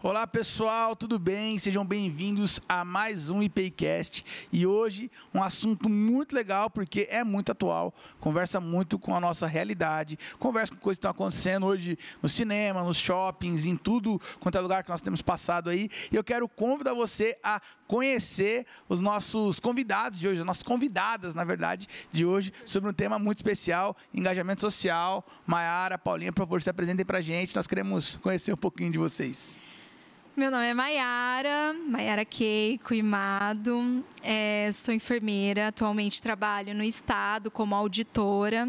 Olá pessoal, tudo bem? Sejam bem-vindos a mais um IPCast e hoje um assunto muito legal porque é muito atual, conversa muito com a nossa realidade, conversa com coisas que estão acontecendo hoje no cinema, nos shoppings, em tudo quanto é lugar que nós temos passado aí. E eu quero convidar você a conhecer os nossos convidados de hoje, as nossas convidadas, na verdade, de hoje, sobre um tema muito especial, engajamento social. Maiara, Paulinha, por favor, se apresentem pra gente, nós queremos conhecer um pouquinho de vocês. Meu nome é Maiara, Maiara Keiko Imado. É, sou enfermeira, atualmente trabalho no Estado como auditora.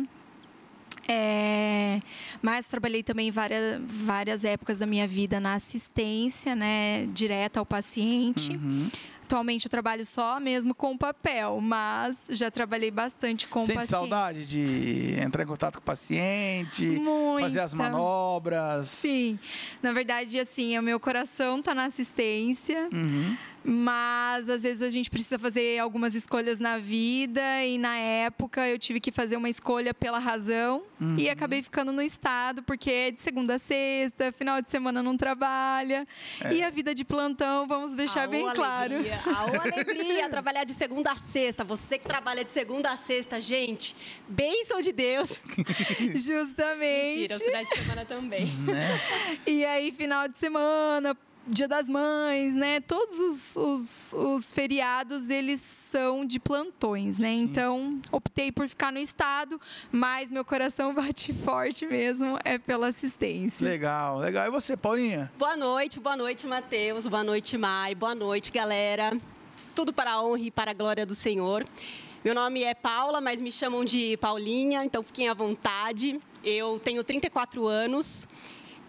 É, mas trabalhei também várias, várias épocas da minha vida na assistência, né, direta ao paciente. Uhum. Atualmente eu trabalho só mesmo com papel, mas já trabalhei bastante com Sente paciente. saudade de entrar em contato com o paciente, Muita. fazer as manobras? Sim, na verdade, assim, o meu coração tá na assistência. Uhum. Mas às vezes a gente precisa fazer algumas escolhas na vida e na época eu tive que fazer uma escolha pela razão Uhum. e acabei ficando no estado porque é de segunda a sexta, final de semana não trabalha É. e a vida de plantão, vamos deixar Aô, bem claro. Alegria. Aô, alegria, trabalhar de segunda a sexta. Você que trabalha de segunda a sexta, gente, bênção de Deus. Justamente. Mentira, os finais de semana também. Né? E aí, final de semana, Dia das Mães, né? Todos os, os, os feriados, eles são de plantões, né? Então, optei por ficar no estado, mas meu coração bate forte mesmo, é pela assistência. Legal, legal. E você, Paulinha? Boa noite, boa noite, Matheus. Boa noite, Mai. Boa noite, galera. Tudo para a honra e para a glória do Senhor. Meu nome é Paula, mas me chamam de Paulinha, então fiquem à vontade. Eu tenho 34 anos.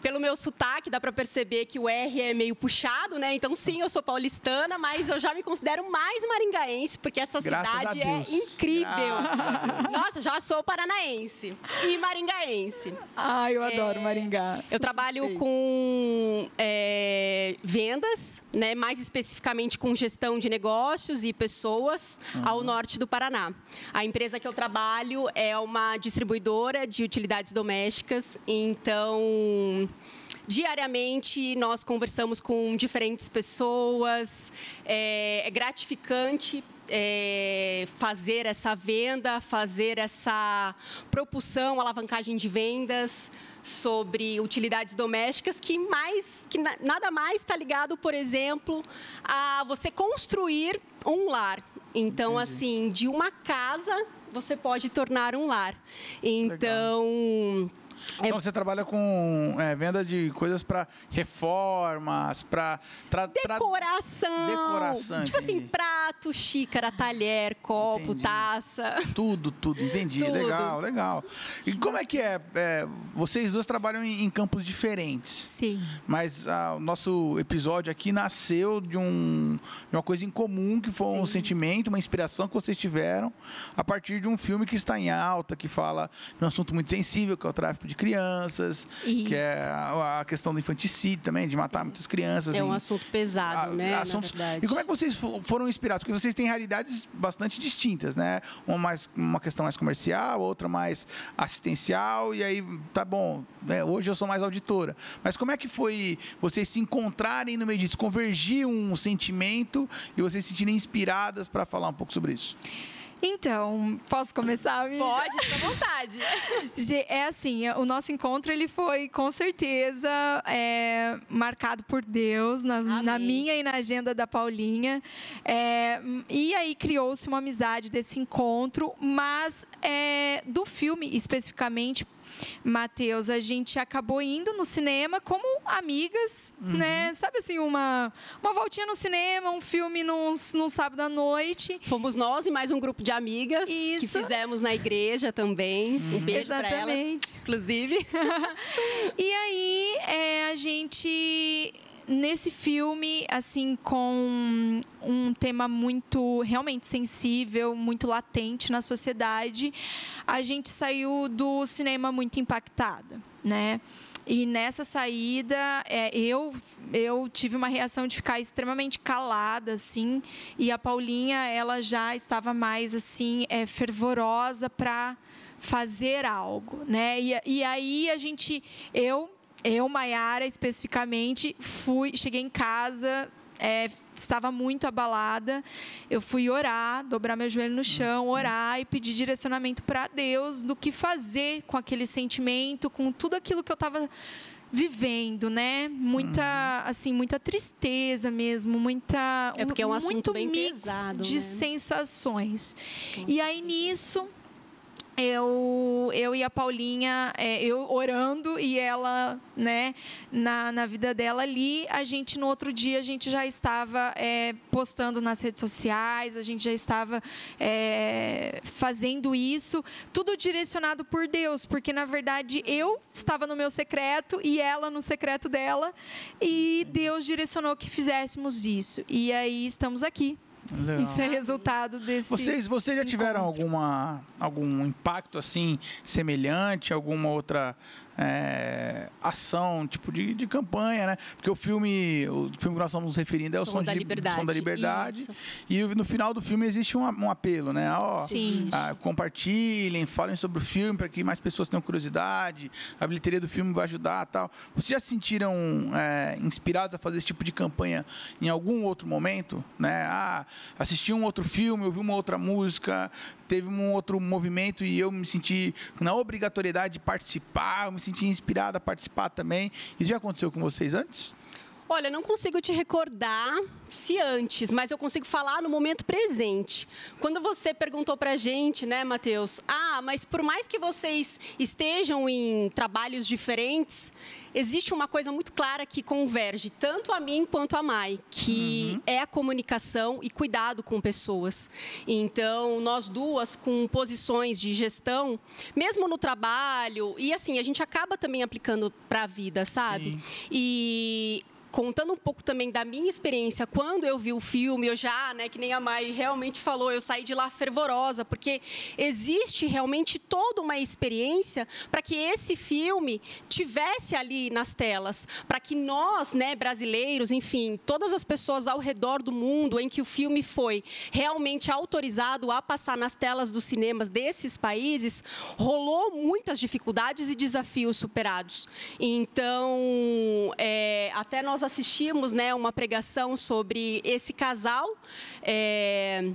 Pelo meu sotaque, dá para perceber que o R é meio puxado, né? Então, sim, eu sou paulistana, mas eu já me considero mais maringaense, porque essa Graças cidade é incrível. Nossa, já sou paranaense e maringaense. Ai, eu adoro Maringá. Eu trabalho com é, vendas, né, mais especificamente com gestão de negócios e pessoas ao norte do Paraná. A empresa que eu trabalho é uma distribuidora de utilidades domésticas, então diariamente nós conversamos com diferentes pessoas, é, é gratificante é, fazer essa venda, fazer essa propulsão, alavancagem de vendas sobre utilidades domésticas que mais que na- nada mais está ligado, por exemplo, a você construir um lar. Então, assim, de uma casa você pode tornar um lar. Então, É- Então você trabalha com é, venda de coisas para reformas, para decoração. Decoração, Tipo assim, entendi. prato, xícara, talher, copo, Entendi. taça. tudo, tudo. Entendi. Tudo. Legal, legal. E como é que é? É, vocês duas trabalham em, em campos diferentes. Sim. Mas ah, o nosso episódio aqui nasceu de, um, de uma coisa em comum, que foi um sentimento, uma inspiração que vocês tiveram a partir de um filme que está em alta, que fala de um assunto muito sensível, que é o tráfico de crianças, que é Isso. a, a questão do infanticídio também, de matar muitas crianças. É um em- assunto pesado, a- né? assuntos-. E como é que vocês fo- foram inspirados? Porque vocês têm realidades bastante distintas, né? Uma, mais, uma questão mais comercial, outra mais assistencial, e aí, tá bom, né? hoje eu sou mais auditora. Mas como é que foi vocês se encontrarem no meio disso? Convergir um sentimento e vocês se sentirem inspiradas para falar um pouco sobre isso? Então, posso começar, amiga? Pode, fica à vontade. É assim, o nosso encontro ele foi com certeza é, marcado por Deus na, na minha e na agenda da Paulinha. É, e aí criou-se uma amizade desse encontro, mas é, do filme especificamente. Matheus, a gente acabou indo no cinema como amigas, né? Sabe assim, uma, uma voltinha no cinema, um filme num, num sábado à noite. Fomos nós e mais um grupo de amigas que Isso. fizemos na igreja também. Um beijo para elas, Exatamente. inclusive. E aí, é, a gente nesse filme, assim, com um tema muito realmente sensível, muito latente na sociedade, a gente saiu do cinema muito impactada, né? E nessa saída, é, eu eu tive uma reação de ficar extremamente calada, assim, e a Paulinha, ela já estava mais, assim, é, fervorosa para fazer algo, né? E, e aí a gente, eu eu, Maiara, especificamente, fui, cheguei em casa, é, estava muito abalada. Eu fui orar, dobrar meu joelho no chão, uhum. orar e pedir direcionamento para Deus do que fazer com aquele sentimento, com tudo aquilo que eu estava vivendo, né? Muita, uhum. assim, muita tristeza mesmo, muita é porque é um muito assunto bem mix pesado, de né? sensações. e aí nisso eu, eu e a Paulinha, é, eu orando e ela, né, na, na vida dela ali, a gente no outro dia a gente já estava é, postando nas redes sociais, a gente já estava é, fazendo isso, tudo direcionado por Deus, porque na verdade eu estava no meu secreto e ela no secreto dela, e Deus direcionou que fizéssemos isso. E aí estamos aqui. Legal. Isso é resultado desse. Vocês, vocês já tiveram alguma, algum impacto assim semelhante, alguma outra é, ação, tipo de, de campanha, né? Porque o filme, o filme que nós estamos nos referindo é o Som, da, de, liberdade. Som da Liberdade. Isso. E no final do filme existe um, um apelo, né? Ó. Ah, compartilhem, falem sobre o filme para que mais pessoas tenham curiosidade. A bilheteria do filme vai ajudar tal. Vocês já se sentiram é, inspirados a fazer esse tipo de campanha em algum outro momento? Né? Ah, assisti um outro filme, ouvi uma outra música, teve um outro movimento e eu me senti na obrigatoriedade de participar, eu me senti inspirado a participar também. Isso já aconteceu com vocês antes? Olha, não consigo te recordar se antes, mas eu consigo falar no momento presente. Quando você perguntou para a gente, né, Matheus? Ah, mas por mais que vocês estejam em trabalhos diferentes, existe uma coisa muito clara que converge tanto a mim quanto a Mai, que uhum. é a comunicação e cuidado com pessoas. Então, nós duas com posições de gestão, mesmo no trabalho, e assim, a gente acaba também aplicando para a vida, sabe? Sim. E contando um pouco também da minha experiência quando eu vi o filme, eu já, né, que nem a Mai realmente falou, eu saí de lá fervorosa, porque existe realmente toda uma experiência para que esse filme tivesse ali nas telas, para que nós, né, brasileiros, enfim, todas as pessoas ao redor do mundo em que o filme foi realmente autorizado a passar nas telas dos cinemas desses países, rolou muitas dificuldades e desafios superados. Então, é, até nós nós assistimos né, uma pregação sobre esse casal. É,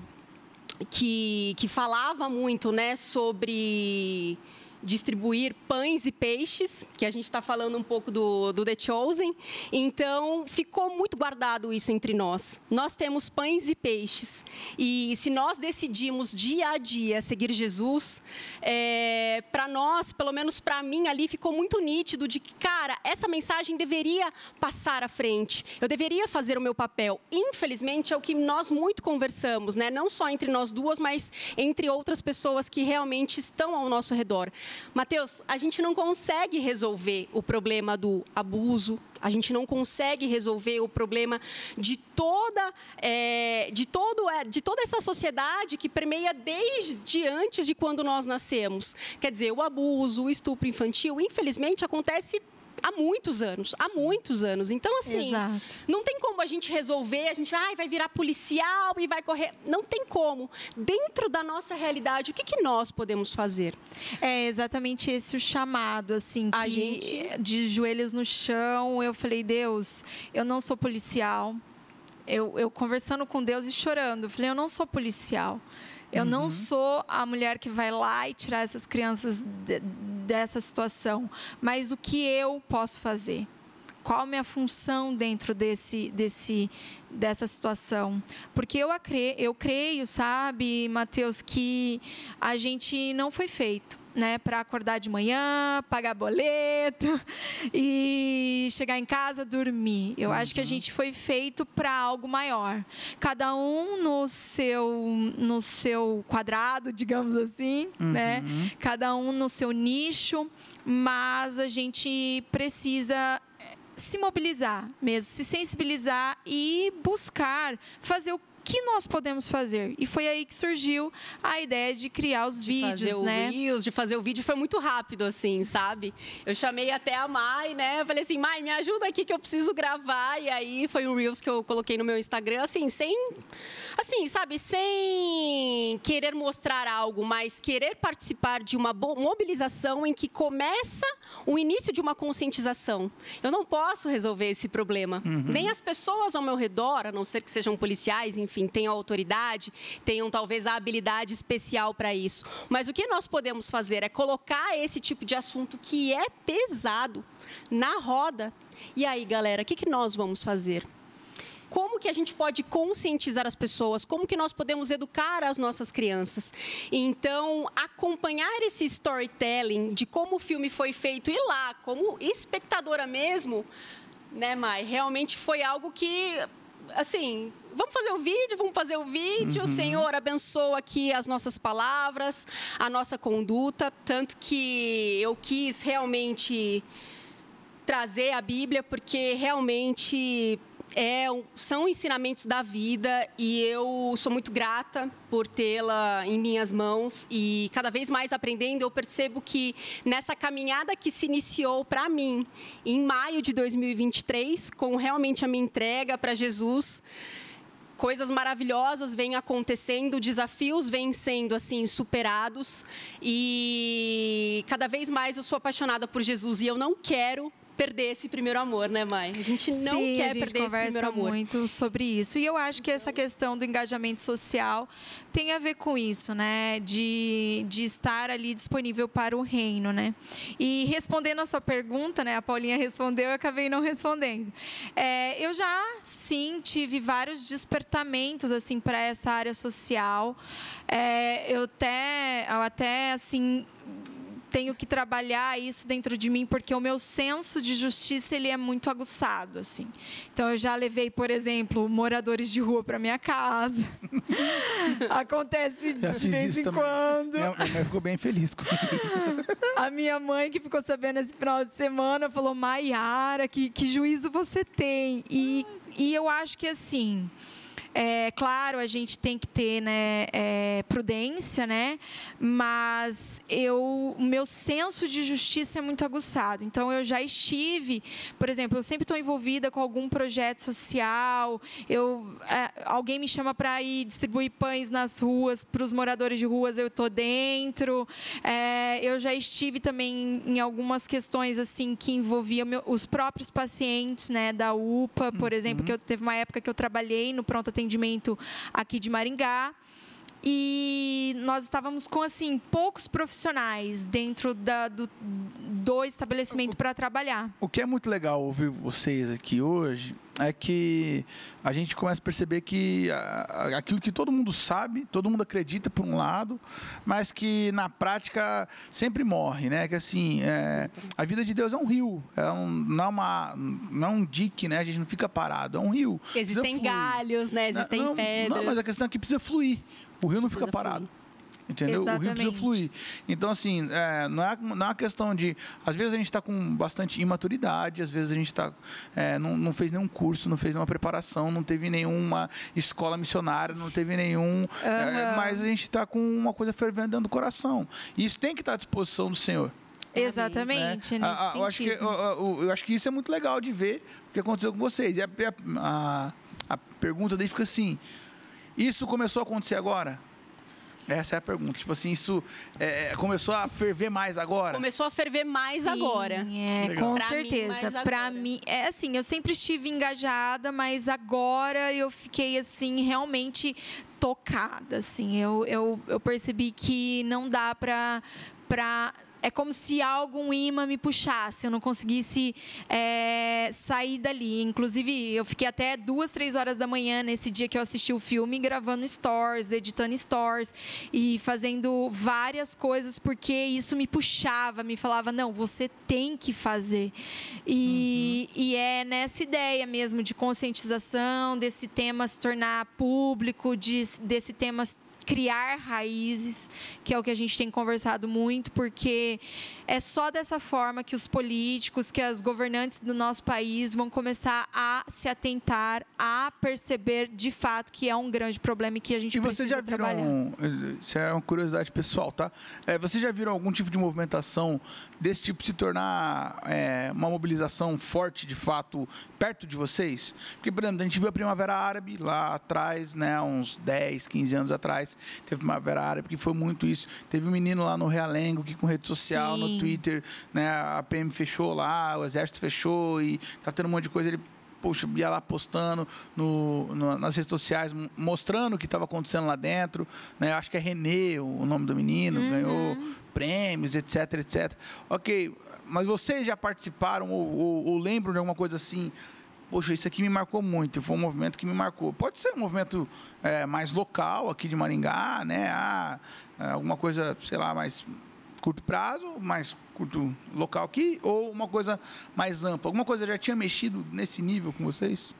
que, que falava muito né, sobre distribuir pães e peixes, que a gente está falando um pouco do, do The Chosen. Então, ficou muito guardado isso entre nós. Nós temos pães e peixes. E se nós decidimos dia a dia seguir Jesus, é, para nós, pelo menos para mim ali, ficou muito nítido de que, cara, essa mensagem deveria passar à frente. Eu deveria fazer o meu papel. Infelizmente, é o que nós muito conversamos, né? não só entre nós duas, mas entre outras pessoas que realmente estão ao nosso redor. Mateus, a gente não consegue resolver o problema do abuso, a gente não consegue resolver o problema de toda, é, de, todo, é, de toda essa sociedade que permeia desde antes de quando nós nascemos. Quer dizer, o abuso, o estupro infantil, infelizmente acontece há muitos anos, há muitos anos. Então, assim, Exato. não tem como a gente resolver, a gente ah, vai virar policial e vai correr. Não tem como. Dentro da nossa realidade, o que, que nós podemos fazer? É exatamente esse o chamado, assim, a gente de joelhos no chão, eu falei, Deus, eu não sou policial. Eu, eu conversando com Deus e chorando, eu falei, eu não sou policial. Eu uhum. não sou a mulher que vai lá e tirar essas crianças de, dessa situação, mas o que eu posso fazer? Qual a minha função dentro desse, desse, dessa situação? Porque eu, eu creio, sabe, Mateus, que a gente não foi feito né, para acordar de manhã, pagar boleto e chegar em casa dormir. Eu uhum. acho que a uhum. gente foi feito para algo maior. Cada um no seu no seu quadrado, digamos assim, né? uhum. né? Cada um no seu nicho, mas a gente precisa se mobilizar mesmo, se sensibilizar e buscar fazer o que nós podemos fazer? E foi aí que surgiu a ideia de criar os de vídeos, fazer né? o Reels, de fazer o vídeo foi muito rápido, assim, sabe? Eu chamei até a Mai, né? Eu falei assim, Mai, me ajuda aqui que eu preciso gravar. E aí foi um Reels que eu coloquei no meu Instagram, assim, sem. Assim, sabe, sem querer mostrar algo, mas querer participar de uma mobilização em que começa o início de uma conscientização. Eu não posso resolver esse problema. Nem as pessoas ao meu redor, a não ser que sejam policiais, enfim, tenham autoridade, tenham talvez a habilidade especial para isso. Mas o que nós podemos fazer é colocar esse tipo de assunto que é pesado na roda. E aí, galera, o que, que nós vamos fazer? como que a gente pode conscientizar as pessoas, como que nós podemos educar as nossas crianças. Então, acompanhar esse storytelling de como o filme foi feito e lá, como espectadora mesmo, né, Mai, realmente foi algo que, assim, vamos fazer o vídeo, vamos fazer o vídeo, Senhor, abençoa aqui as nossas palavras, a nossa conduta, tanto que eu quis realmente trazer a Bíblia porque realmente é, são ensinamentos da vida. E eu sou muito grata por tê-la em minhas mãos. E cada vez mais aprendendo eu percebo que nessa caminhada que se iniciou para mim em maio de 2023 com realmente a minha entrega para Jesus coisas maravilhosas vêm acontecendo, desafios vêm sendo assim superados. E cada vez mais eu sou apaixonada por Jesus e eu não quero perder esse primeiro amor, né, Mai? A gente não Sim, quer a gente perder esse primeiro amor. muito sobre isso. E eu acho que essa questão do engajamento social tem a ver com isso, né? De, de estar ali disponível para o reino, né? E respondendo a sua pergunta, né? A Paulinha respondeu, eu acabei não respondendo. É, eu já, sim, tive vários despertamentos, assim, para essa área social. É, eu até, eu até, assim tenho que trabalhar isso dentro de mim porque o meu senso de justiça ele é muito aguçado assim. Então eu já levei, por exemplo, moradores de rua para minha casa. Acontece de vez isso em também. quando. Minha, minha mãe ficou bem feliz comigo. A minha mãe, que ficou sabendo esse final de semana, falou: Maiara, que, que juízo você tem? E, e eu acho que assim. É claro, a gente tem que ter né, é, prudência, né? Mas eu, o meu senso de justiça é muito aguçado. Então, eu já estive, por exemplo, eu sempre estou envolvida com algum projeto social. Eu, é, alguém me chama para ir distribuir pães nas ruas para os moradores de ruas, eu estou dentro. É, eu já estive também em algumas questões assim que envolviam meu- os próprios pacientes, né, da UPA, por exemplo, que eu teve uma época que eu trabalhei no pronto atendimento aqui de Maringá. E nós estávamos com assim poucos profissionais dentro da- do, do estabelecimento para trabalhar. O que é muito legal ouvir vocês aqui hoje é que a gente começa a perceber que aquilo que todo mundo sabe, todo mundo acredita por um lado, mas que na prática sempre morre, né? Que assim, é, a vida de Deus é um rio, é um, não, é uma, não é um dique, né? A gente não fica parado, é um rio. Existem galhos, né? Existem não, pedras. Não, mas a questão é que precisa fluir. O rio não fica parado. fluir. Entendeu? O rio precisa Exatamente. fluir. Então, assim, é, não, é, não é uma questão de. Às vezes a gente está com bastante imaturidade, às vezes a gente tá, é, não, não fez nenhum curso, não fez nenhuma preparação, não teve nenhuma escola missionária, não teve nenhum. é, mas a gente está com uma coisa fervendo dentro do coração. E isso tem que estar à disposição do Senhor. Exatamente, né? eu, acho que, eu- eu acho que isso é muito legal de ver o que aconteceu com vocês. E a, a, a pergunta daí fica assim: isso começou a acontecer agora? Essa é a pergunta. Tipo assim, isso é, começou a ferver mais agora? Começou a ferver mais Sim, agora. É, Legal. com Pra certeza. Para agora. mim, é assim, eu sempre estive engajada, mas agora eu fiquei assim realmente tocada, assim. Eu, eu, eu percebi que não dá para para é como se algo, um imã me puxasse, eu não conseguisse é, sair dali. Inclusive, eu fiquei até duas, três horas da manhã nesse dia que eu assisti o filme, gravando stories, editando stories e fazendo várias coisas, porque isso me puxava, me falava, não, você tem que fazer. E, e é nessa ideia mesmo de conscientização, desse tema se tornar público, de, desse tema criar raízes, que é o que a gente tem conversado muito, porque é só dessa forma que os políticos, que as governantes do nosso país vão começar a se atentar, a perceber de fato que é um grande problema e que a gente e precisa já viram, trabalhar. Isso é uma curiosidade pessoal, tá? É, vocês já viram algum tipo de movimentação desse tipo se tornar é, uma mobilização forte, de fato, perto de vocês? Porque, por exemplo, a gente viu a Primavera Árabe lá atrás, né, uns 10, 15 anos atrás, teve Primavera Árabe, que foi muito isso. Teve um menino lá no Realengo que com rede social, Sim. no Twitter, né, a PM fechou lá, o Exército fechou e tá tendo um monte de coisa. Ele poxa, ia lá postando no, no, nas redes sociais, mostrando o que estava acontecendo lá dentro. Né? Acho que é Renê, o nome do menino, uhum. ganhou prêmios, etc, etc. Ok, mas vocês já participaram ou, ou, ou lembram de alguma coisa assim? Poxa, isso aqui me marcou muito, foi um movimento que me marcou. Pode ser um movimento é, mais local aqui de Maringá, né? Ah, alguma coisa, sei lá, mais curto prazo, mais curto local aqui, ou uma coisa mais ampla? Alguma coisa já tinha mexido nesse nível com vocês?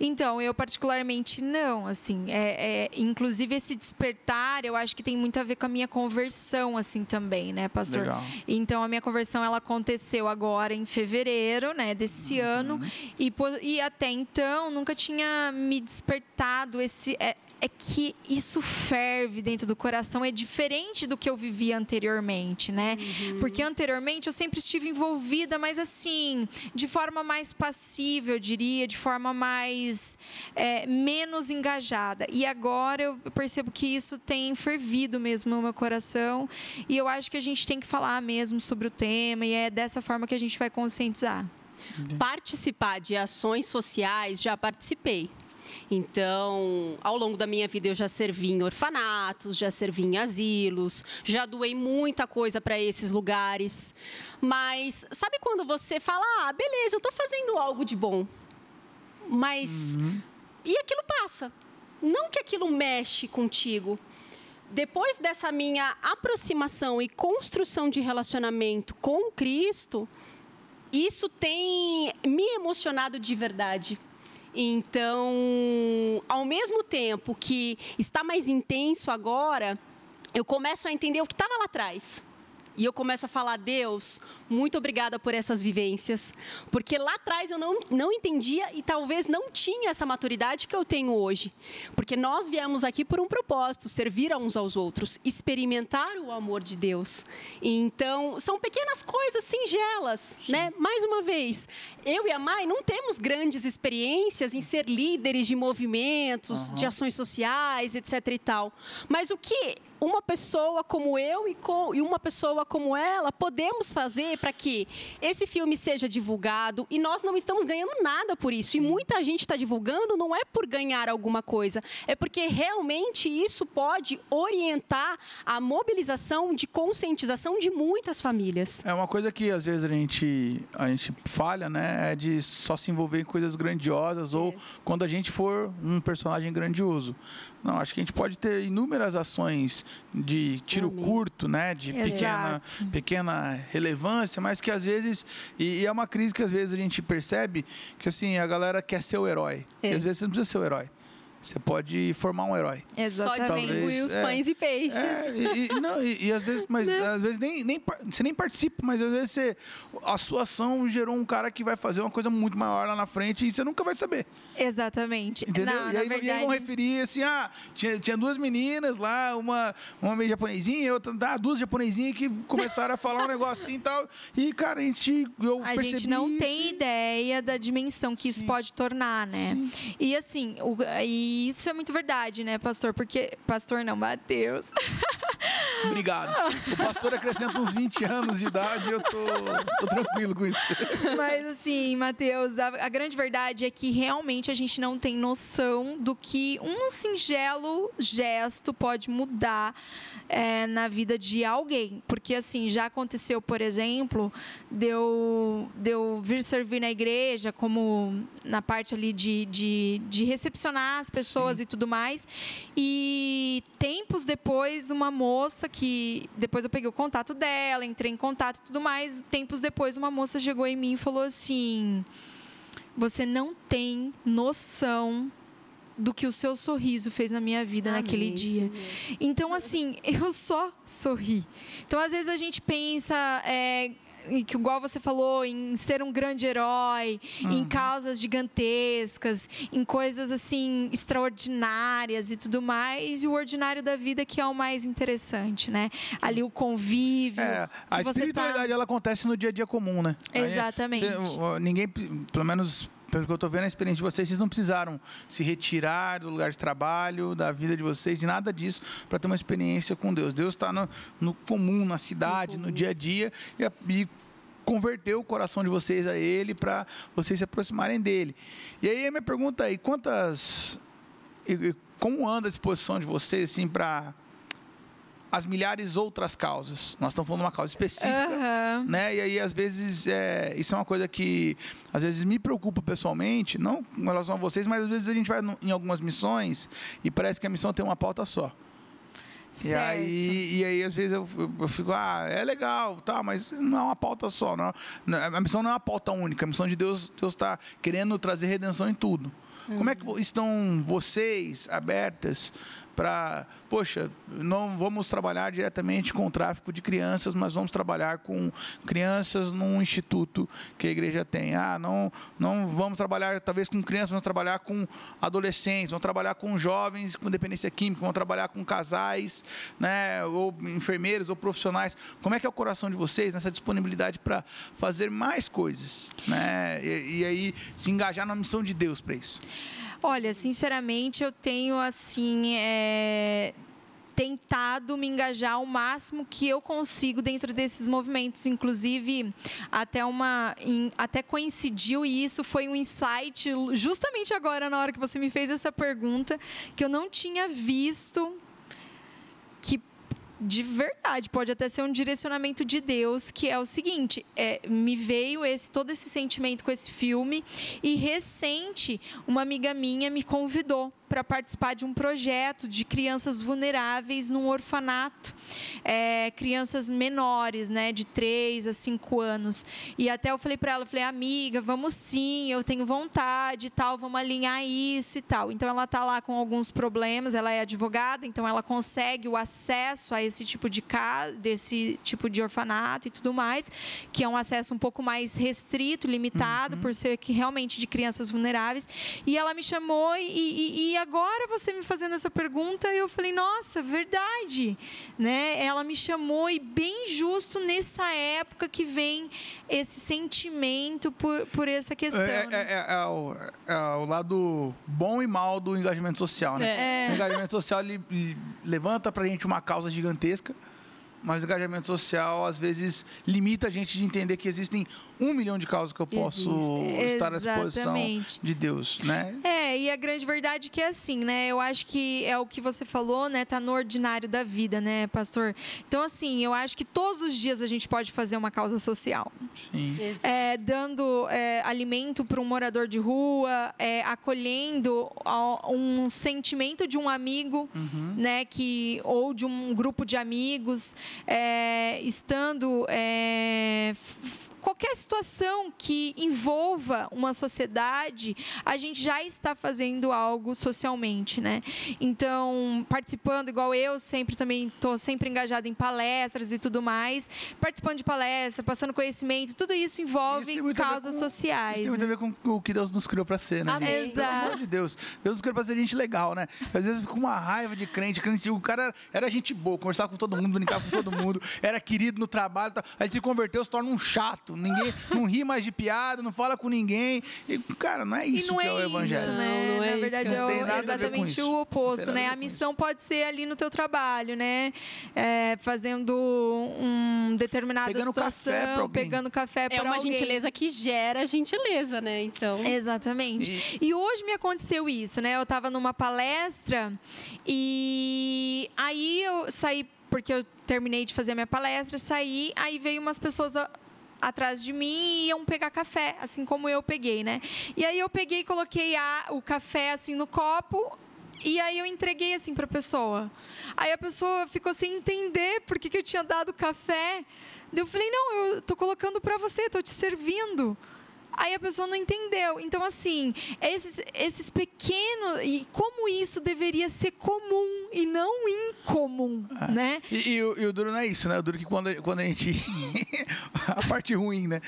Então, eu particularmente não, assim, é, é, inclusive esse despertar, eu acho que tem muito a ver com a minha conversão, assim, também, né, pastor? Legal. Então, a minha conversão, ela aconteceu agora em fevereiro, né, desse uhum. ano, e, e até então nunca tinha me despertado esse... É, é que isso ferve dentro do coração, é diferente do que eu vivia anteriormente, né? Uhum. Porque anteriormente eu sempre estive envolvida, mas assim, de forma mais passiva, eu diria, de forma mais é, menos engajada. E agora eu percebo que isso tem fervido mesmo no meu coração, e eu acho que a gente tem que falar mesmo sobre o tema, e é dessa forma que a gente vai conscientizar. Participar de ações sociais, já participei. Então, ao longo da minha vida, eu já servi em orfanatos, já servi em asilos, já doei muita coisa para esses lugares. Mas sabe quando você fala, ah, beleza, eu estou fazendo algo de bom, mas. Uhum. E aquilo passa. Não que aquilo mexe contigo. Depois dessa minha aproximação e construção de relacionamento com Cristo, isso tem me emocionado de verdade. Então, ao mesmo tempo que está mais intenso agora, eu começo a entender o que estava lá atrás. E eu começo a falar, Deus, muito obrigada por essas vivências, porque lá atrás eu não, não entendia e talvez não tinha essa maturidade que eu tenho hoje. Porque nós viemos aqui por um propósito, servir a uns aos outros, experimentar o amor de Deus. Então, são pequenas coisas singelas, Sim. né? Mais uma vez, eu e a Mai não temos grandes experiências em ser líderes de movimentos, uhum. de ações sociais, etc e tal. Mas o que uma pessoa como eu e, com, e uma pessoa como ela podemos fazer para que esse filme seja divulgado e nós não estamos ganhando nada por isso. E muita gente está divulgando não é por ganhar alguma coisa, é porque realmente isso pode orientar a mobilização de conscientização de muitas famílias. É uma coisa que às vezes a gente, a gente falha, né? É de só se envolver em coisas grandiosas é. ou quando a gente for um personagem grandioso. Não, acho que a gente pode ter inúmeras ações de tiro Amém. curto, né? De pequena, pequena relevância, mas que às vezes. E, e, é uma crise que às vezes a gente percebe que assim, a galera quer ser o herói. É. E às vezes você não precisa ser o herói. Você pode formar um herói. Exatamente. Só distribuir os é, pães e peixes. É, e, e, não, e, e, às vezes, mas né? às vezes nem, nem, você nem participa, mas às vezes você, a sua ação gerou um cara que vai fazer uma coisa muito maior lá na frente e você nunca vai saber. Exatamente. Entendeu? Não, e, aí, verdade... e aí vão referir assim, ah, tinha, tinha duas meninas lá, uma, uma meio japonesinha e outra, ah, duas japonesinhas que começaram a falar um negócio assim e tal. E, cara, a gente. Eu a gente não isso. tem ideia da dimensão que isso Sim. pode tornar, né? Sim. E assim, o, e e isso é muito verdade, né, pastor? Porque. Pastor não, Mateus. Obrigado. O pastor acrescenta uns 20 anos de idade, eu tô, tô tranquilo com isso. Mas assim, Mateus, a, a, grande verdade é que realmente a gente não tem noção do que um singelo gesto pode mudar é, na vida de alguém. Porque assim, já aconteceu, por exemplo, de eu, de eu vir servir na igreja, como na parte ali de, de, de recepcionar as pessoas Sim. e tudo mais. E tempos depois, uma moça que. Depois eu peguei o contato dela, entrei em contato e tudo mais. Tempos depois, uma moça chegou em mim e falou assim: Você não tem noção do que o seu sorriso fez na minha vida Amém, naquele dia. Senhor. Então, assim, eu só sorri. Então, às vezes a gente pensa. É, que igual você falou em ser um grande herói, em causas gigantescas, em coisas assim extraordinárias e tudo mais, e o ordinário da vida que é o mais interessante, né? Ali o convívio. É, a tá- espiritualidade ela acontece no dia a dia comum, né? Aí, Exatamente. você- ó, ninguém, pelo menos pelo que eu tô vendo a experiência de vocês, vocês não precisaram se retirar do lugar de trabalho, da vida de vocês, de nada disso, para ter uma experiência com Deus. Deus está no, no comum, na cidade, no, dia a dia, e, a- e converteu o coração de vocês a Ele para vocês se aproximarem dele. E aí a minha pergunta é: quantas. e- e como anda a disposição de vocês assim para as milhares outras causas? Nós estamos falando de uma causa específica Aham. né? E aí, às vezes, é, isso é uma coisa que às vezes me preocupa pessoalmente, não com relação a vocês, mas às vezes a gente vai em algumas missões e parece que a missão tem uma pauta só. E Certo. aí, e aí, às vezes, eu, eu- fico, ah, é legal, tá, mas não é uma pauta só. Não, não- a missão não é uma pauta única. A missão de Deus, Deus está querendo trazer redenção em tudo. Como é que vo- estão vocês abertas para, poxa, não vamos trabalhar diretamente com o tráfico de crianças, mas vamos trabalhar com crianças num instituto que a igreja tem. Ah, não, não vamos trabalhar talvez com crianças, vamos trabalhar com adolescentes, vamos trabalhar com jovens com dependência química, vamos trabalhar com casais, né, ou enfermeiros ou profissionais. Como é que é o coração de vocês nessa disponibilidade para fazer mais coisas, né? E, e aí se engajar na missão de Deus para isso. Olha, sinceramente, eu tenho assim. é, tentado me engajar ao máximo que eu consigo dentro desses movimentos inclusive até uma até coincidiu e isso foi um insight justamente agora na hora que você me fez essa pergunta que eu não tinha visto que de verdade pode até ser um direcionamento de Deus que é o seguinte é, me veio esse todo esse sentimento com esse filme e recente uma amiga minha me convidou para participar de um projeto de crianças vulneráveis num orfanato é, crianças menores né de 3 a 5 anos. E até eu falei para ela falei amiga vamos sim eu tenho vontade e tal vamos alinhar isso e tal. Então ela tá lá com alguns problemas ela é advogada então ela consegue o acesso a esse tipo de casa desse tipo de orfanato e tudo mais que é um acesso um pouco mais restrito limitado por ser que realmente de crianças vulneráveis e ela me chamou e, e, e agora você me fazendo essa pergunta eu falei nossa verdade né ela me chamou e bem justo nessa época que vem esse sentimento por, por essa questão É, né? é- é- é o, é o lado bom e mal do engajamento social, né? É. O engajamento social ele, ele levanta pra gente uma causa gigantesca, mas o engajamento social às vezes limita a gente de entender que existem um milhão de causas que eu posso Existe. estar à disposição Exatamente. de Deus, né? É, e a grande verdade é que é assim, né? Eu acho que é o que você falou, né? Tá no ordinário da vida, né, pastor? Então, assim, eu acho que todos os dias a gente pode fazer uma causa social. Sim. É, dando é, alimento para um morador de rua, é, acolhendo um sentimento de um amigo, né, que ou de um grupo de amigos, é, estando é, qualquer situação que envolva uma sociedade, a gente já está fazendo algo socialmente, né? Então, participando igual eu, sempre também estou sempre engajada em palestras e tudo mais, participando de palestra, passando conhecimento, tudo isso Isso envolve a ver causas com- sociais. Isso tem muito a né? ver com o que Deus nos criou pra ser, né? Amém. gente? Pelo amor de Deus. Deus nos criou pra ser gente legal, né? Às vezes eu fico com uma raiva de crente. crente o cara era gente boa, conversava com todo mundo, brincava com todo mundo, era querido no trabalho. Aí se converteu, se torna um chato. Ninguém não ri mais de piada, não fala com ninguém. E, cara, não é E isso não que é é o evangelho. isso, né? Não, não é Na isso, verdade, é o- exatamente o oposto, a né? A missão pode ser ali no teu trabalho, né? É, fazendo um determinada Pegando café situação, alguém. pegando café É para uma alguém. gentileza que gera gentileza, né? Então. Exatamente. E... hoje me aconteceu isso, né? Eu estava numa palestra e aí eu saí, porque eu terminei de fazer a minha palestra, saí, aí veio umas pessoas atrás de mim e iam pegar café, assim como eu peguei, né? E aí eu peguei e coloquei a, o café assim no copo e aí eu entreguei assim para a pessoa. Aí a pessoa ficou sem entender por que, que eu tinha dado café. Eu falei: "Não, eu tô colocando para você, tô te servindo". Aí a pessoa não entendeu. Então, assim, esses, esses pequenos. E como isso deveria ser comum e não incomum, É. né? E, e o- e o duro não é isso, né? O duro é que quando, quando a gente. a parte ruim, né?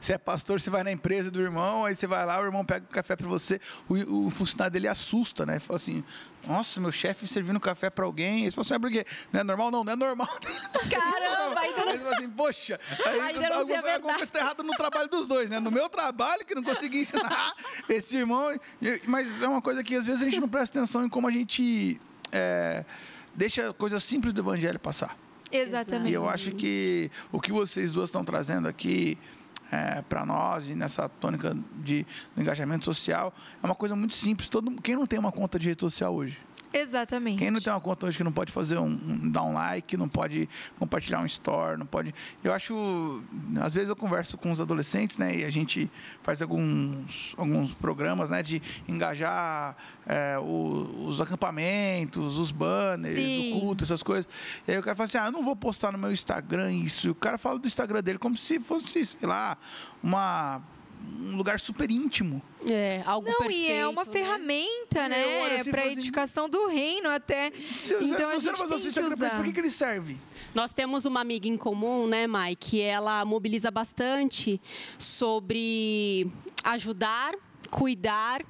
Você é pastor, você vai na empresa do irmão, aí você vai lá, o irmão pega o café pra você, o, o funcionário dele assusta, né? Fala assim: Nossa, meu chefe servindo café pra alguém. Aí você fala assim: é por quê? Não é normal? Não, não é normal. Caramba, ainda não- Aí você fala assim: Poxa, aí Ainda não sei a alguma, alguma verdade. coisa tá errada no trabalho dos dois, né? No meu trabalho, que não consegui ensinar esse irmão. Mas é uma coisa que às vezes a gente não presta atenção em como a gente. é, deixa coisas simples do evangelho passar. Exatamente. E eu acho que o que vocês duas estão trazendo aqui para nós e nessa tônica de do engajamento social é uma coisa muito simples. Todo, quem não tem uma conta de rede social hoje? Exatamente. Quem não tem uma conta hoje que não pode fazer um, um dar um like, não pode compartilhar um store, não pode. Eu acho, às vezes eu converso com os adolescentes, né, e a gente faz alguns alguns programas, né, de engajar é, o- os acampamentos, os banners, Sim. o culto, essas coisas. E aí o cara fala assim: "Ah, eu não vou postar no meu Instagram isso". E o cara fala do Instagram dele como se fosse, sei lá, uma um lugar super íntimo. É, algo Não, perfeito. e é uma né? ferramenta, É, olho né? assim para assim, edificação do reino até. Se Então a você gente não tem que usar. por que, que ele serve? Nós temos uma amiga em comum, né, Mai, que ela mobiliza bastante sobre ajudar, cuidar.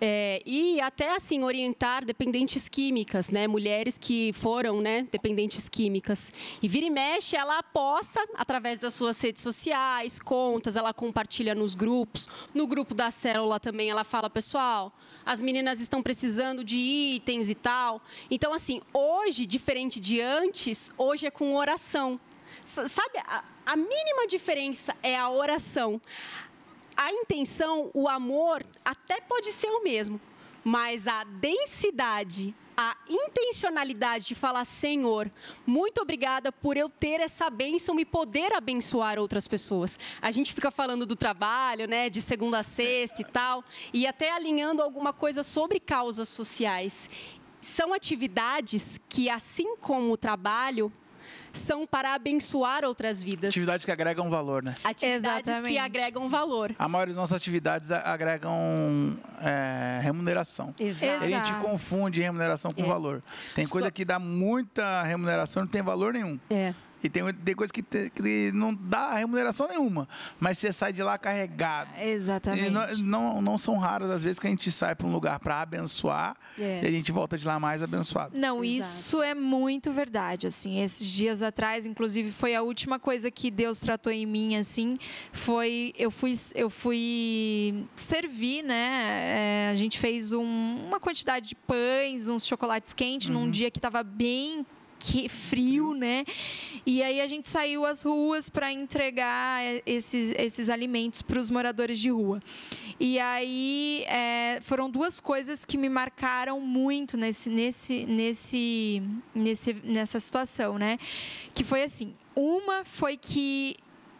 É, e até assim orientar dependentes químicas, né, mulheres que foram, né, dependentes químicas. E vira e mexe, ela posta através das suas redes sociais, contas, ela compartilha nos grupos. No grupo da célula também ela fala, pessoal, as meninas estão precisando de itens e tal. Então assim, hoje diferente de antes, hoje é com oração. Sabe, a, a mínima diferença é a oração. A intenção, o amor, até pode ser o mesmo, mas a densidade, a intencionalidade de falar, Senhor, muito obrigada por eu ter essa bênção e poder abençoar outras pessoas. A gente fica falando do trabalho, né, de segunda a sexta e tal, e até alinhando alguma coisa sobre causas sociais. São atividades que, assim como o trabalho, são para abençoar outras vidas. Atividades que agregam valor, né? Atividades que Exatamente. agregam valor. A maioria das nossas atividades agregam é, remuneração. Exato. A gente confunde remuneração com É. valor. Tem Só- coisa que dá muita remuneração e não tem valor nenhum. É. E tem, tem coisa que, te- que não dá remuneração nenhuma, mas você sai de lá carregado. Exatamente. E não, não, não são raras as vezes que a gente sai para um lugar para abençoar É. e a gente volta de lá mais abençoado. Não, Exato. isso é muito verdade, assim, esses dias atrás, inclusive, foi a última coisa que Deus tratou em mim, assim, foi, eu fui, eu fui servir, né, é, a gente fez um- uma quantidade de pães, uns chocolates quentes, num dia que estava bem que, frio, né, e aí a gente saiu às ruas para entregar esses, esses alimentos para os moradores de rua. E aí é, foram duas coisas que me marcaram muito nesse, nesse, nesse, nesse, nessa situação, né? Que foi assim, uma foi que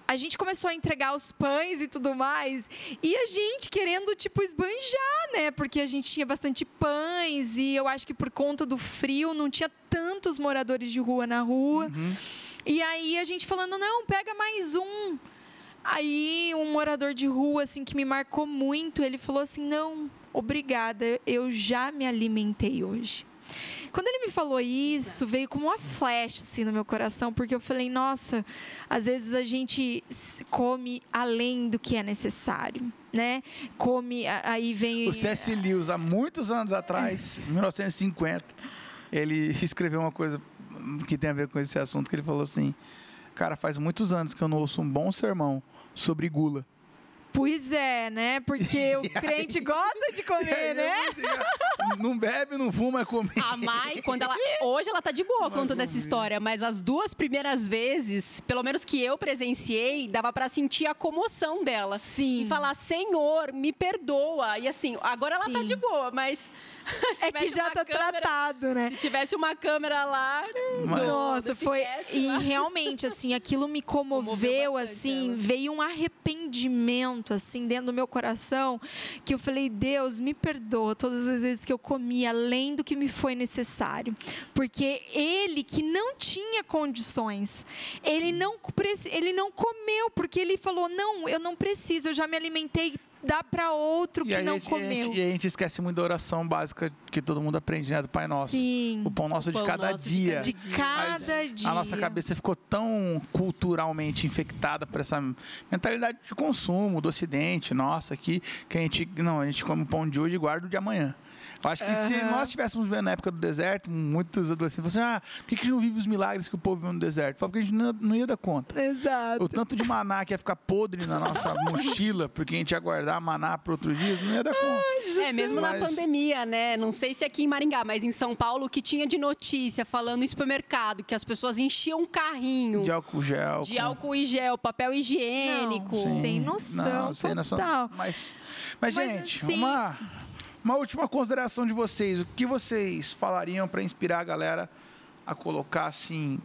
a gente começou a entregar os pães e tudo mais, e a gente querendo, tipo, esbanjar, né? Porque a gente tinha bastante pães, e eu acho que por conta do frio não tinha tantos moradores de rua na rua. E aí a gente falando, não, pega mais um. Aí um morador de rua, assim, que me marcou muito, ele falou assim, não, obrigada, eu já me alimentei hoje. Quando ele me falou isso, veio como uma flecha assim no meu coração, porque eu falei, nossa, às vezes a gente come além do que é necessário, né? Come, aí vem O C.S. Lewis, há muitos anos atrás, em 1950, ele escreveu uma coisa que tem a ver com esse assunto, que ele falou assim, cara, faz muitos anos que eu não ouço um bom sermão sobre gula. Pois é, né? Porque o crente gosta de comer, né? Não bebe, não fuma, é comer. A Mai, quando ela. Hoje ela tá de boa contando essa história, mas as duas primeiras vezes, pelo menos que eu presenciei, dava pra sentir a comoção dela. Sim. E falar, Senhor, me perdoa. E assim, agora ela tá Sim. de boa, mas. É que já tá câmera- tratado, né? Se tivesse uma câmera lá. Mas- Nossa, foi. E lá. realmente, assim, aquilo me comoveu, Comoveu bastante assim, ela. veio um arrependimento ponto, assim, dentro do meu coração, que eu falei: Deus, me perdoa todas as vezes que eu comi além do que me foi necessário. Porque ele que não tinha condições, ele não, ele não comeu, porque ele falou: Não, eu não preciso, eu já me alimentei dá para outro e que não gente, comeu. E a, gente, e a gente esquece muito da oração básica que todo mundo aprende, né? Do Pai Nosso. Sim. O pão nosso O de pão cada nosso de dia. De cada dia. A nossa cabeça ficou tão culturalmente infectada por essa mentalidade de consumo do Ocidente, nossa, aqui, que a gente. Não, a gente come o pão de hoje e guarda o de amanhã. Eu acho que se Aham. nós estivéssemos vivendo na época do deserto, muitos adolescentes falaram assim: ah, por que, a gente não vive os milagres que o povo vive no deserto? Fala, porque a gente não, não ia dar conta. Exato. O tanto de maná que ia ficar podre na nossa mochila, porque a gente ia guardar maná para outros dias, não ia dar conta. É, mesmo Mas- na pandemia, né? Não sei se aqui em Maringá, mas em São Paulo, o que tinha de notícia falando em supermercado, que as pessoas enchiam um carrinho De álcool gel. de com- álcool e gel, papel higiênico. Não, Sem noção Não, sem noção. total. Mas, mas, Mas, gente, assim- uma, uma última consideração de vocês. O que vocês falariam para inspirar a galera a colocar assim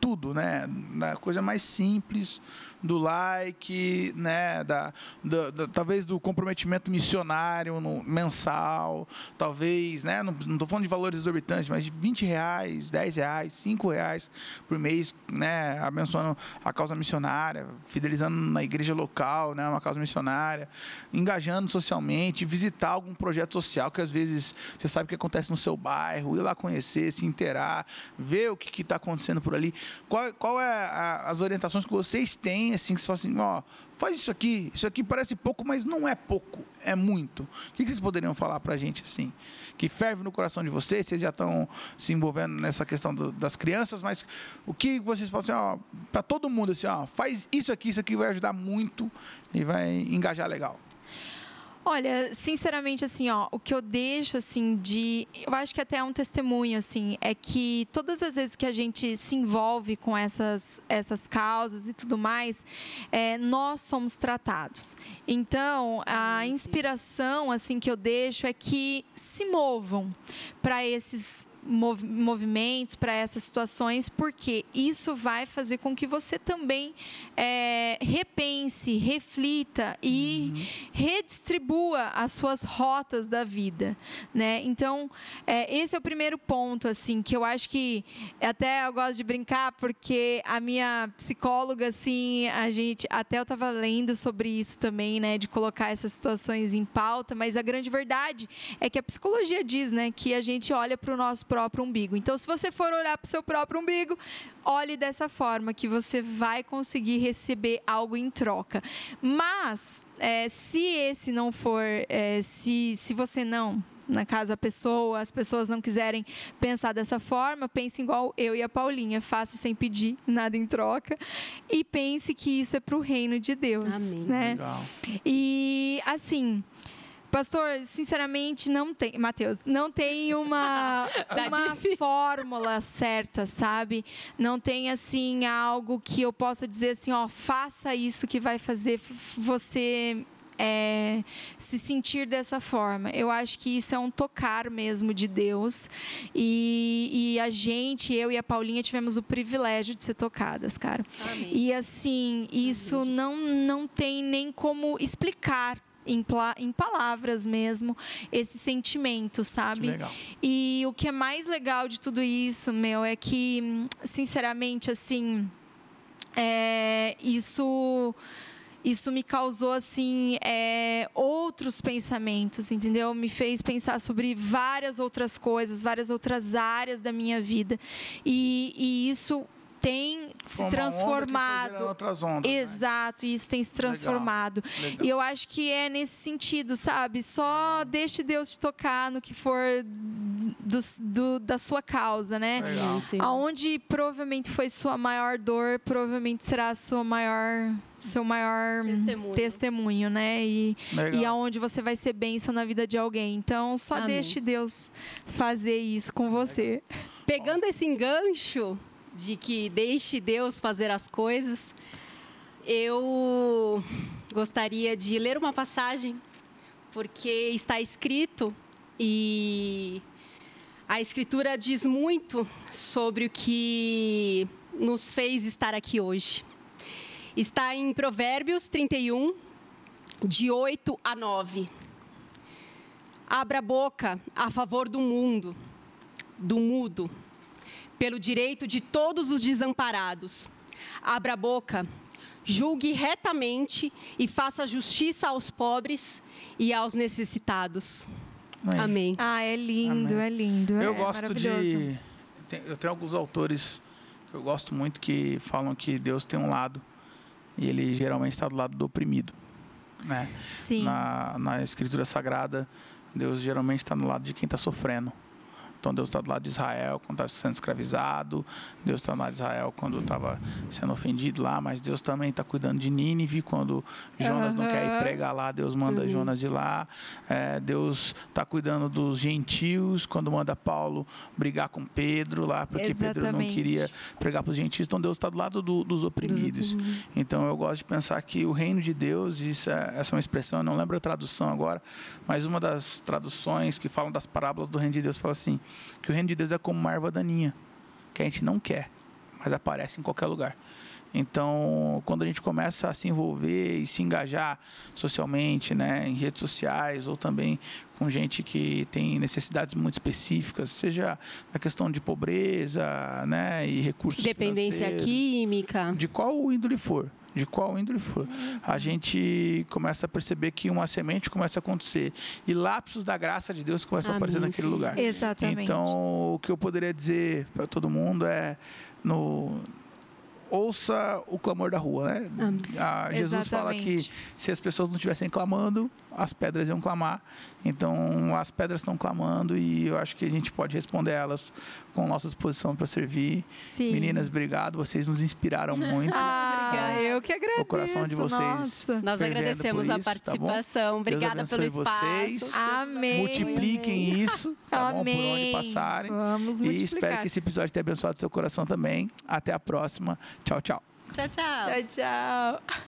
tudo, né? Na coisa mais simples do like, né? Da, da- da- talvez do comprometimento missionário no, mensal, talvez, né? Não, tô falando de valores exorbitantes, mas de 20 reais, 10 reais, 5 reais por mês, né? Abençoando a causa missionária, fidelizando na igreja local, né? Uma causa missionária, engajando socialmente, visitar algum projeto social que às vezes você sabe o que acontece no seu bairro, ir lá conhecer, se inteirar, ver o que está acontecendo por ali. Qual, qual é a- as orientações que vocês têm, assim, que você fala assim, ó, faz isso aqui, isso aqui parece pouco, mas não é pouco, é muito. O que vocês poderiam falar pra gente, assim, que ferve no coração de vocês, vocês já estão se envolvendo nessa questão do- das crianças, mas o que vocês falam assim, ó, pra todo mundo, assim, ó, faz isso aqui, isso aqui vai ajudar muito e vai engajar legal. Olha, sinceramente, assim, ó, o que eu deixo, assim, de. Eu acho que até é um testemunho, assim, é que todas as vezes que a gente se envolve com essas, essas causas e tudo mais, é, nós somos tratados. Então, a inspiração, assim, que eu deixo é que se movam para esses mov- movimentos, para essas situações, porque isso vai fazer com que você também é, repense, reflita e redistribua as suas rotas da vida, né? Então, é, esse é o primeiro ponto, assim, que eu acho que até eu gosto de brincar, porque a minha psicóloga, assim, a gente até eu estava lendo sobre isso também, né, de colocar essas situações em pauta, mas a grande verdade é que a psicologia diz, né, que a gente olha para o nosso próprio umbigo. Então, se você for olhar para o seu próprio umbigo, olhe dessa forma que você vai conseguir receber algo em troca. Mas é, se esse não for, é, se, se você não, na casa a pessoa, as pessoas não quiserem pensar dessa forma, pense igual eu e a Paulinha, faça sem pedir nada em troca e pense que isso é para o reino de Deus, Amém. né? Legal. E assim, pastor, sinceramente não tem, Mateus, não tem uma Tá uma fórmula certa, sabe? Não tem assim algo que eu possa dizer assim, ó, faça isso que vai fazer você é, se sentir dessa forma. Eu acho que isso é um tocar mesmo de Deus. E, e a gente, eu e a Paulinha, tivemos o privilégio de ser tocadas, cara. Amém. E assim, isso não, não tem nem como explicar. Em, em palavras mesmo, esse sentimento, sabe? legal. E o que é mais legal de tudo isso, meu, é que, sinceramente, assim, é, isso isso me causou assim é, outros pensamentos, entendeu? Me fez pensar sobre várias outras coisas, várias outras áreas da minha vida e, e isso tem se gerando transformado. outras ondas, né? Exato, e isso tem se transformado. Legal. E eu acho que é nesse sentido, sabe? Só deixe Deus te tocar no que for do, do- da sua causa, né? Legal. Sim. Aonde provavelmente foi sua maior dor, provavelmente será a sua maior, seu maior Testemunho. testemunho, né? E, Legal. e aonde você vai ser bênção na vida de alguém. Então, só Amém. deixe Deus fazer isso com você. Pegando esse engancho de que deixe Deus fazer as coisas, eu gostaria de ler uma passagem, porque está escrito e a Escritura diz muito sobre o que nos fez estar aqui hoje. Está em Provérbios 31, de 8 a 9. Abra a boca a favor do mundo, do mudo, pelo direito de todos os desamparados. Abra a boca, julgue retamente e faça justiça aos pobres e aos necessitados. Amém. Amém. Ah, é lindo, Amém. é lindo. Eu é gosto de. Eu tenho alguns autores que eu gosto muito que falam que Deus tem um lado e ele geralmente está do lado do oprimido. Né? Sim. Na, na Escritura Sagrada, Deus geralmente está no lado de quem está sofrendo. Então Deus está do lado de Israel quando estava sendo escravizado, Deus está do lado de Israel quando estava sendo ofendido lá, mas Deus também está cuidando de Nínive quando Jonas não quer ir pregar lá, Deus manda Amém. Jonas ir lá. É, Deus está cuidando dos gentios quando manda Paulo brigar com Pedro lá, porque Pedro não Exatamente. queria pregar para os gentios. Então Deus está do lado do- dos oprimidos. Então eu gosto de pensar que o reino de Deus, isso é, essa é uma expressão, eu não lembro a tradução agora, mas uma das traduções que falam das parábolas do reino de Deus fala assim: que o reino de Deus é como uma erva daninha, que a gente não quer, mas aparece em qualquer lugar. Então, quando a gente começa a se envolver e se engajar socialmente, né, em redes sociais ou também com gente que tem necessidades muito específicas, seja na questão de pobreza, né, e recursos Dependência química. de qual índole for, de qual índole for, a gente começa a perceber que uma semente começa a acontecer e lapsos da graça de Deus começam a aparecer Amém, naquele lugar. Exatamente. Então, o que eu poderia dizer para todo mundo é no ouça o clamor da rua, né? Amém. Ah, Jesus fala que Exatamente. se as pessoas não estivessem clamando, as pedras iam clamar. Então, as pedras estão clamando e eu acho que a gente pode responder elas com nossa disposição para servir. Sim. Meninas, obrigado. Vocês nos inspiraram muito. Ah, eu que agradeço. O coração de vocês. Nossa. Nós agradecemos por a isso, tá participação. Obrigada Deus pelo abençoe vocês. espaço. Amém. Multipliquem isso, tá bom? Por onde Amém. passarem. Vamos E multiplicar. espero que esse episódio tenha abençoado seu coração também. Até a próxima. Tchau, tchau. Tchau, tchau. Tchau, tchau.